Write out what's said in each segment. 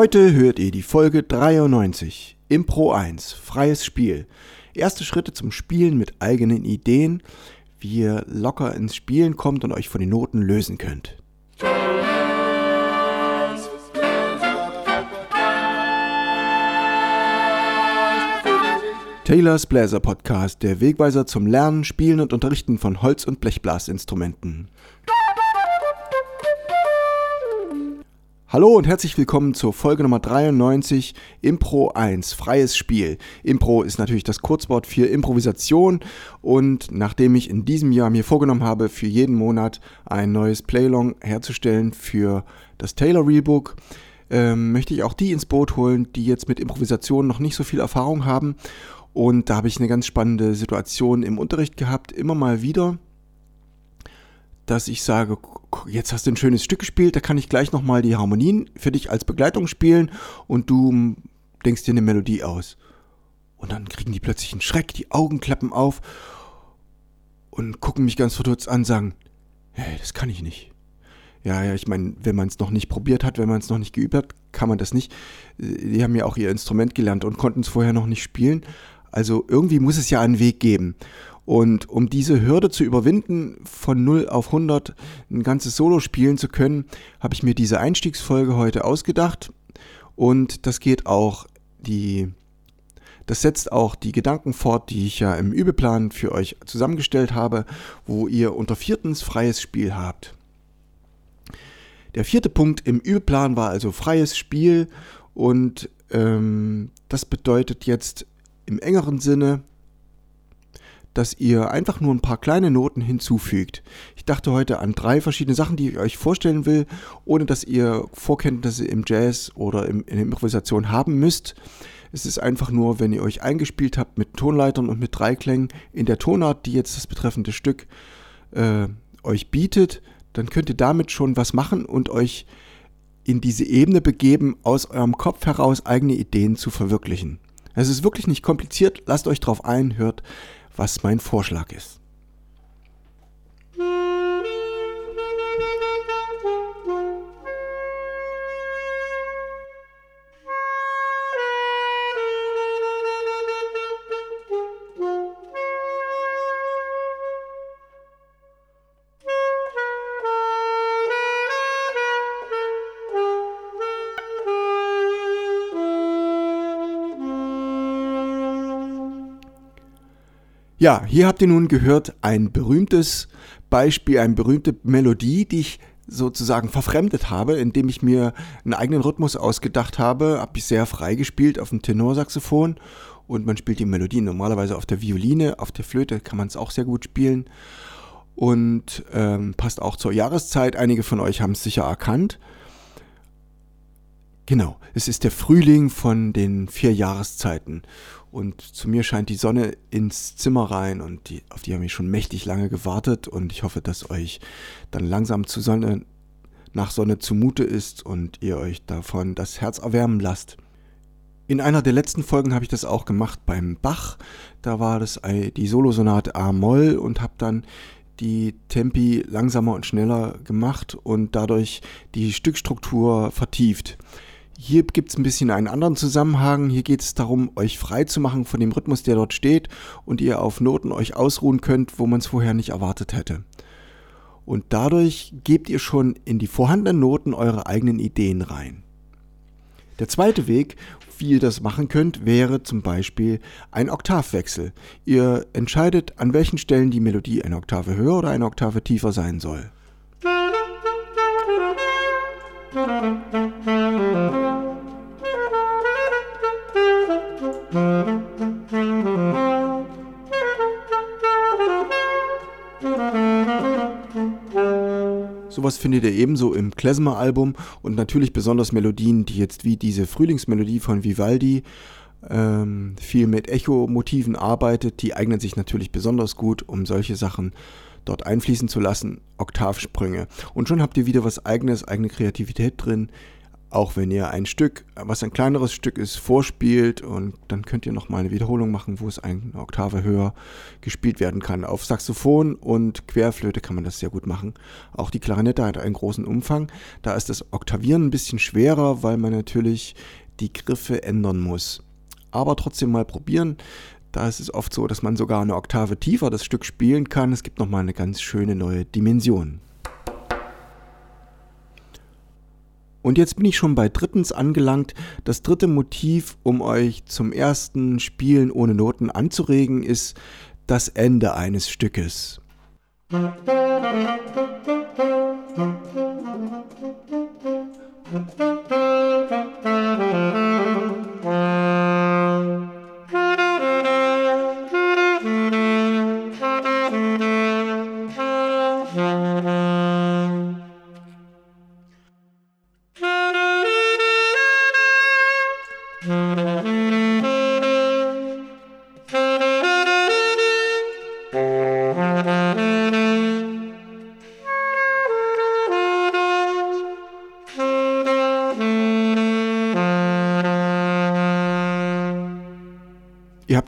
Heute hört ihr die Folge 93, Impro 1, freies Spiel. Erste Schritte zum Spielen mit eigenen Ideen, wie ihr locker ins Spielen kommt und euch von den Noten lösen könnt. Taylors Bläser Podcast, der Wegweiser zum Lernen, Spielen und Unterrichten von Holz- und Blechblasinstrumenten. Hallo und herzlich willkommen zur Folge Nummer 93 Impro 1, freies Spiel. Impro ist natürlich das Kurzwort für Improvisation und nachdem ich in diesem Jahr mir vorgenommen habe, für jeden Monat ein neues Playlong herzustellen für das Taylor Reelbook, ähm, möchte ich auch die ins Boot holen, die jetzt mit Improvisation noch nicht so viel Erfahrung haben und da habe ich eine ganz spannende Situation im Unterricht gehabt, immer mal wieder, dass ich sage, jetzt hast du ein schönes Stück gespielt, da kann ich gleich nochmal die Harmonien für dich als Begleitung spielen und du denkst dir eine Melodie aus. Und dann kriegen die plötzlich einen Schreck, die Augen klappen auf und gucken mich ganz verdutzt an, sagen, hey, das kann ich nicht. Ja, ja, ich meine, wenn man es noch nicht probiert hat, wenn man es noch nicht geübt hat, kann man das nicht. Die haben ja auch ihr Instrument gelernt und konnten es vorher noch nicht spielen. Also irgendwie muss es ja einen Weg geben. Und um diese Hürde zu überwinden, von 0 auf 100 ein ganzes Solo spielen zu können, habe ich mir diese Einstiegsfolge heute ausgedacht. Und das geht auch die, das setzt auch die Gedanken fort, die ich ja im Übeplan für euch zusammengestellt habe, wo ihr unter viertens freies Spiel habt. Der vierte Punkt im Übeplan war also freies Spiel und ähm, das bedeutet jetzt im engeren Sinne, dass ihr einfach nur ein paar kleine Noten hinzufügt. Ich dachte heute an drei verschiedene Sachen, die ich euch vorstellen will, ohne dass ihr Vorkenntnisse im Jazz oder im, in der Improvisation haben müsst. Es ist einfach nur, wenn ihr euch eingespielt habt mit Tonleitern und mit Dreiklängen in der Tonart, die jetzt das betreffende Stück äh, euch bietet, dann könnt ihr damit schon was machen und euch in diese Ebene begeben, aus eurem Kopf heraus eigene Ideen zu verwirklichen. Es ist wirklich nicht kompliziert. Lasst euch drauf ein, hört, was mein Vorschlag ist. Ja, hier habt ihr nun gehört ein berühmtes Beispiel, eine berühmte Melodie, die ich sozusagen verfremdet habe, indem ich mir einen eigenen Rhythmus ausgedacht habe, habe ich sehr frei gespielt auf dem Tenorsaxophon und man spielt die Melodie normalerweise auf der Violine, auf der Flöte kann man es auch sehr gut spielen und ähm, passt auch zur Jahreszeit. Einige von euch haben es sicher erkannt. Genau, es ist der Frühling von den vier Jahreszeiten und zu mir scheint die Sonne ins Zimmer rein und die, auf die haben wir schon mächtig lange gewartet und ich hoffe, dass euch dann langsam zu Sonne, nach Sonne zumute ist und ihr euch davon das Herz erwärmen lasst. In einer der letzten Folgen habe ich das auch gemacht beim Bach. Da war das die Solosonate A-Moll und habe dann die Tempi langsamer und schneller gemacht und dadurch die Stückstruktur vertieft. Hier gibt es ein bisschen einen anderen Zusammenhang. Hier geht es darum, euch frei zu machen von dem Rhythmus, der dort steht und ihr auf Noten euch ausruhen könnt, wo man es vorher nicht erwartet hätte. Und dadurch gebt ihr schon in die vorhandenen Noten eure eigenen Ideen rein. Der zweite Weg, wie ihr das machen könnt, wäre zum Beispiel ein Oktavwechsel. Ihr entscheidet, an welchen Stellen die Melodie eine Oktave höher oder eine Oktave tiefer sein soll. Sowas findet ihr ebenso im Klezmer-Album und natürlich besonders Melodien, die jetzt wie diese Frühlingsmelodie von Vivaldi ähm, viel mit Echo-Motiven arbeitet. Die eignen sich natürlich besonders gut, um solche Sachen dort einfließen zu lassen. Oktavsprünge. Und schon habt ihr wieder was eigenes, eigene Kreativität drin. Auch wenn ihr ein Stück, was ein kleineres Stück ist, vorspielt und dann könnt ihr nochmal eine Wiederholung machen, wo es eine Oktave höher gespielt werden kann. Auf Saxophon und Querflöte kann man das sehr gut machen. Auch die Klarinette hat einen großen Umfang. Da ist das Oktavieren ein bisschen schwerer, weil man natürlich die Griffe ändern muss. Aber trotzdem mal probieren. Da ist es oft so, dass man sogar eine Oktave tiefer das Stück spielen kann. Es gibt nochmal eine ganz schöne neue Dimension. Und jetzt bin ich schon bei drittens angelangt. Das dritte Motiv, um euch zum ersten Spielen ohne Noten anzuregen, ist das Ende eines Stückes. Musik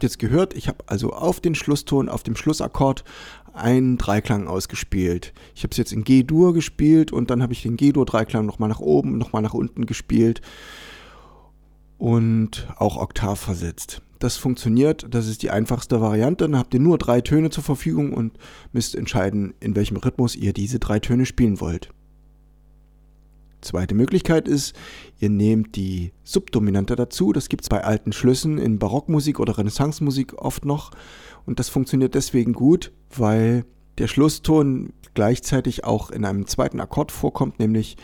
habt jetzt gehört, ich habe also auf den Schlusston, auf dem Schlussakkord einen Dreiklang ausgespielt. Ich habe es jetzt in G-Dur gespielt und dann habe ich den G-Dur-Dreiklang nochmal nach oben, nochmal nach unten gespielt und auch Oktav versetzt. Das funktioniert, das ist die einfachste Variante. Dann habt ihr nur drei Töne zur Verfügung und müsst entscheiden, in welchem Rhythmus ihr diese drei Töne spielen wollt. Zweite Möglichkeit ist, ihr nehmt die Subdominante dazu. Das gibt es bei alten Schlüssen in Barockmusik oder Renaissancemusik oft noch. Und das funktioniert deswegen gut, weil der Schlusston gleichzeitig auch in einem zweiten Akkord vorkommt, nämlich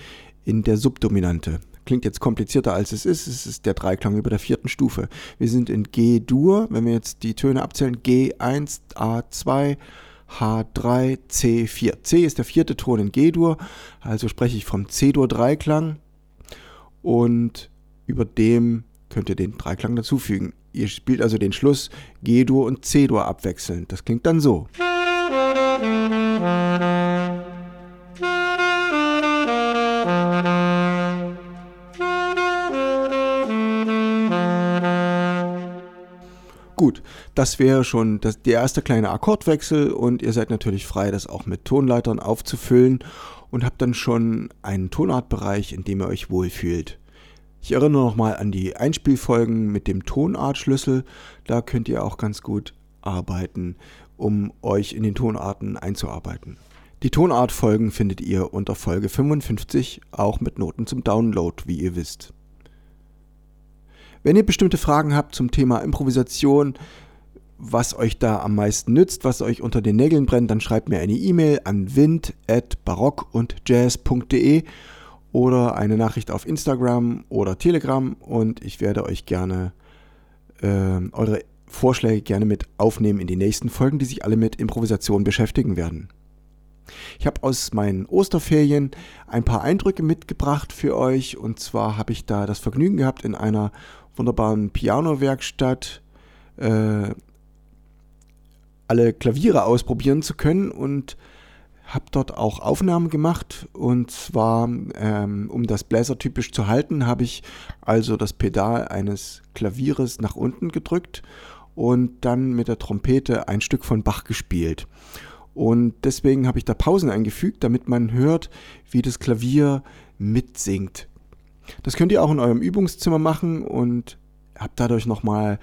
in der Subdominante. Klingt jetzt komplizierter als es ist. Es ist der Dreiklang über der vierten Stufe. Wir sind in G-Dur, wenn wir jetzt die Töne abzählen, G1, A2, H3, C4. C ist der vierte Ton in G-Dur, also spreche ich vom C-Dur-Dreiklang und über dem könnt ihr den Dreiklang dazufügen. Ihr spielt also den Schluss G-Dur und C-Dur abwechselnd. Das klingt dann so. Das wäre schon das, der erste kleine Akkordwechsel und ihr seid natürlich frei, das auch mit Tonleitern aufzufüllen und habt dann schon einen Tonartbereich, in dem ihr euch wohlfühlt. Ich erinnere nochmal an die Einspielfolgen mit dem Tonartschlüssel. Da könnt ihr auch ganz gut arbeiten, um euch in den Tonarten einzuarbeiten. Die Tonartfolgen findet ihr unter Folge 55, auch mit Noten zum Download, wie ihr wisst. Wenn ihr bestimmte Fragen habt zum Thema Improvisation, was euch da am meisten nützt, was euch unter den Nägeln brennt, dann schreibt mir eine E-Mail an wind@barock und jazz.de oder eine Nachricht auf Instagram oder Telegram und ich werde euch gerne äh, eure Vorschläge gerne mit aufnehmen in die nächsten Folgen, die sich alle mit Improvisation beschäftigen werden. Ich habe aus meinen Osterferien ein paar Eindrücke mitgebracht für euch und zwar habe ich da das Vergnügen gehabt, in einer wunderbaren Piano-Werkstatt äh, alle Klaviere ausprobieren zu können und habe dort auch Aufnahmen gemacht und zwar, ähm, um das Bläser typisch zu halten, habe ich also das Pedal eines Klavieres nach unten gedrückt und dann mit der Trompete ein Stück von Bach gespielt. Und deswegen habe ich da Pausen eingefügt, damit man hört, wie das Klavier mitsingt. Das könnt ihr auch in eurem Übungszimmer machen und habt dadurch nochmal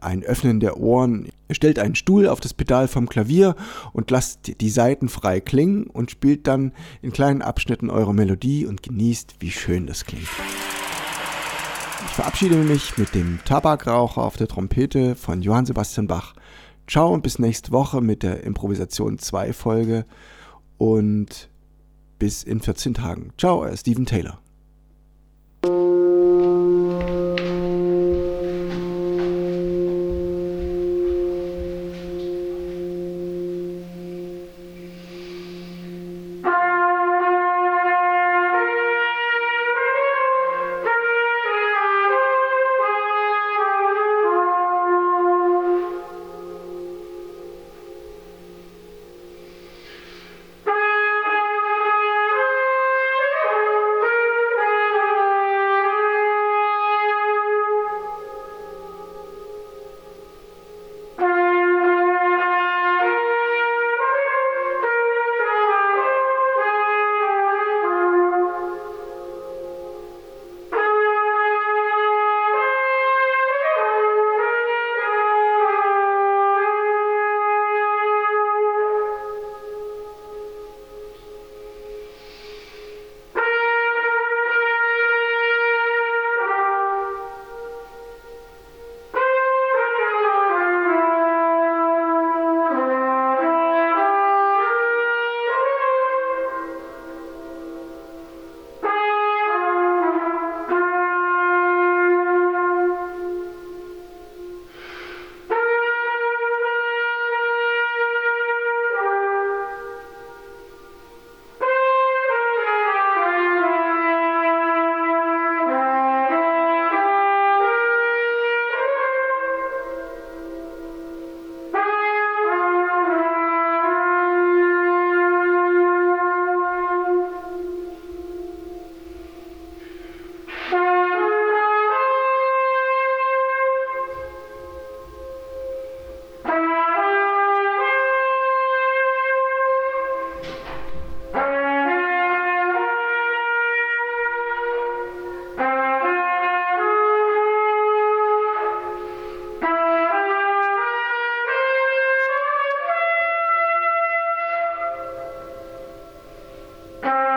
ein Öffnen der Ohren. Stellt einen Stuhl auf das Pedal vom Klavier und lasst die Saiten frei klingen und spielt dann in kleinen Abschnitten eure Melodie und genießt, wie schön das klingt. Ich verabschiede mich mit dem Tabakraucher auf der Trompete von Johann Sebastian Bach. Ciao und bis nächste Woche mit der Improvisation 2 Folge und bis in 14 Tagen. Ciao, Steven Taylor. Bye.